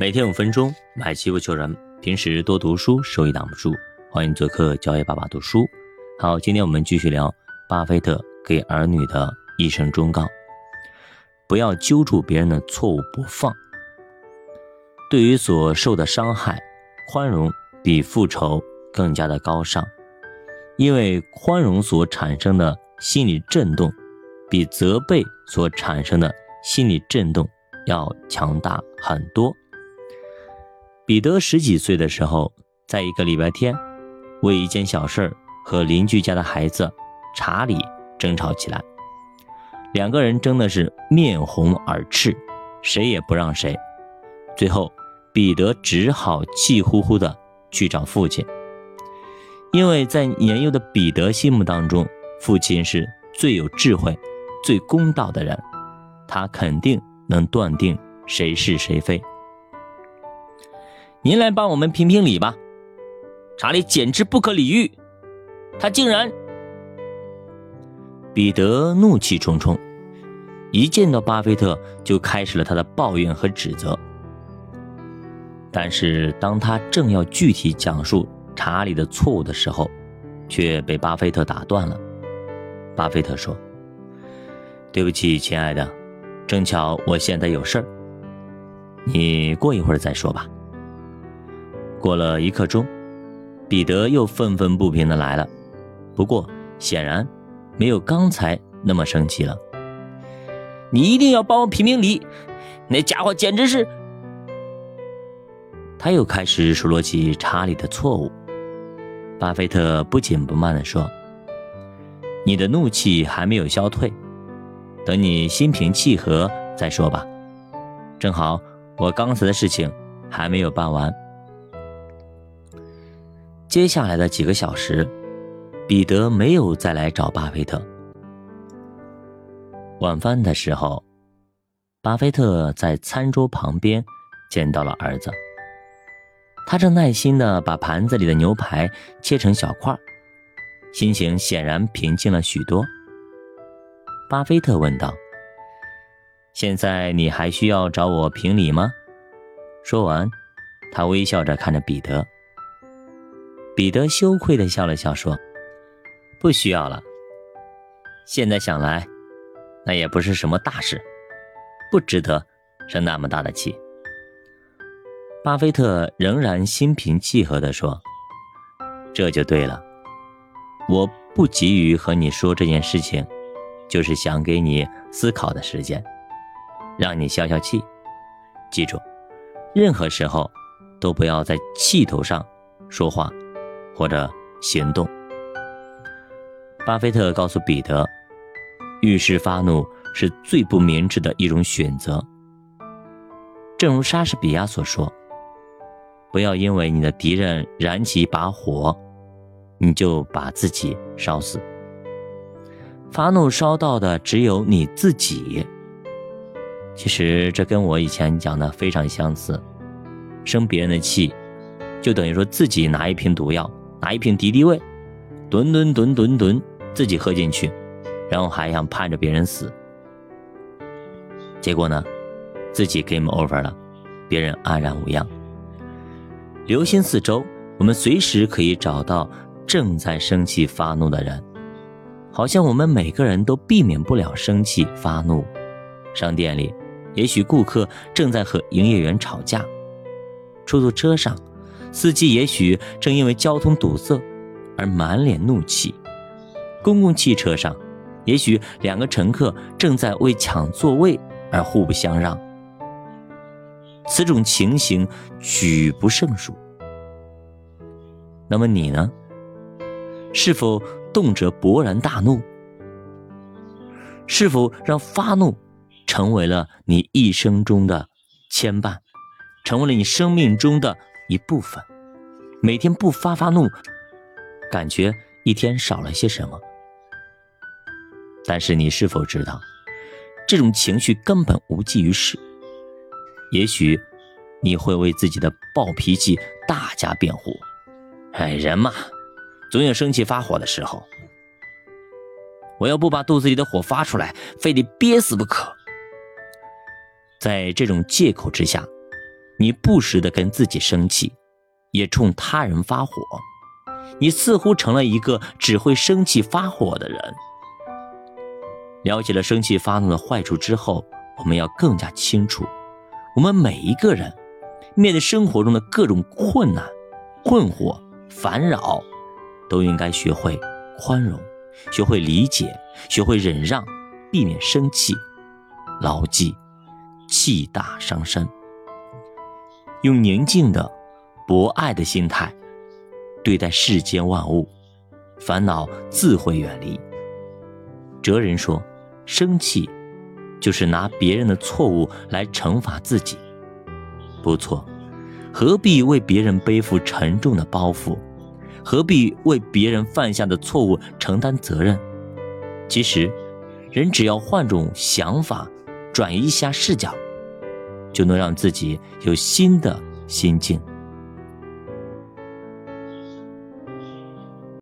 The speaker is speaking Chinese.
每天五分钟，买机不求人。平时多读书，收益挡不住。欢迎做客教爷爸爸读书。好，今天我们继续聊巴菲特给儿女的一生忠告：不要揪住别人的错误不放。对于所受的伤害，宽容比复仇更加的高尚，因为宽容所产生的心理震动，比责备所产生的心理震动要强大很多。彼得十几岁的时候，在一个礼拜天，为一件小事和邻居家的孩子查理争吵起来，两个人争的是面红耳赤，谁也不让谁。最后，彼得只好气呼呼的去找父亲，因为在年幼的彼得心目当中，父亲是最有智慧、最公道的人，他肯定能断定谁是谁非。您来帮我们评评理吧，查理简直不可理喻，他竟然……彼得怒气冲冲，一见到巴菲特就开始了他的抱怨和指责。但是当他正要具体讲述查理的错误的时候，却被巴菲特打断了。巴菲特说：“对不起，亲爱的，正巧我现在有事儿，你过一会儿再说吧。”过了一刻钟，彼得又愤愤不平的来了，不过显然没有刚才那么生气了。你一定要帮我评评理，那家伙简直是……他又开始数落起查理的错误。巴菲特不紧不慢的说：“你的怒气还没有消退，等你心平气和再说吧。正好我刚才的事情还没有办完。”接下来的几个小时，彼得没有再来找巴菲特。晚饭的时候，巴菲特在餐桌旁边见到了儿子，他正耐心的把盘子里的牛排切成小块，心情显然平静了许多。巴菲特问道：“现在你还需要找我评理吗？”说完，他微笑着看着彼得。彼得羞愧地笑了笑，说：“不需要了。现在想来，那也不是什么大事，不值得生那么大的气。”巴菲特仍然心平气和地说：“这就对了。我不急于和你说这件事情，就是想给你思考的时间，让你消消气。记住，任何时候都不要在气头上说话。”或者行动。巴菲特告诉彼得，遇事发怒是最不明智的一种选择。正如莎士比亚所说：“不要因为你的敌人燃起一把火，你就把自己烧死。发怒烧到的只有你自己。”其实这跟我以前讲的非常相似。生别人的气，就等于说自己拿一瓶毒药。拿一瓶敌敌畏，吨吨吨吨吨，自己喝进去，然后还想盼着别人死。结果呢，自己 game over 了，别人安然无恙。留心四周，我们随时可以找到正在生气发怒的人，好像我们每个人都避免不了生气发怒。商店里，也许顾客正在和营业员吵架；出租车上。司机也许正因为交通堵塞而满脸怒气，公共汽车上，也许两个乘客正在为抢座位而互不相让。此种情形举不胜数。那么你呢？是否动辄勃然大怒？是否让发怒成为了你一生中的牵绊，成为了你生命中的？一部分，每天不发发怒，感觉一天少了些什么。但是你是否知道，这种情绪根本无济于事？也许你会为自己的暴脾气大加辩护。哎，人嘛，总有生气发火的时候。我要不把肚子里的火发出来，非得憋死不可。在这种借口之下。你不时的跟自己生气，也冲他人发火，你似乎成了一个只会生气发火的人。了解了生气发怒的坏处之后，我们要更加清楚，我们每一个人面对生活中的各种困难、困惑、烦扰，都应该学会宽容，学会理解，学会忍让，避免生气。牢记，气大伤身。用宁静的、博爱的心态对待世间万物，烦恼自会远离。哲人说。生气，就是拿别人的错误来惩罚自己。不错，何必为别人背负沉重的包袱？何必为别人犯下的错误承担责任？其实，人只要换种想法，转移一下视角，就能让自己有新的心境。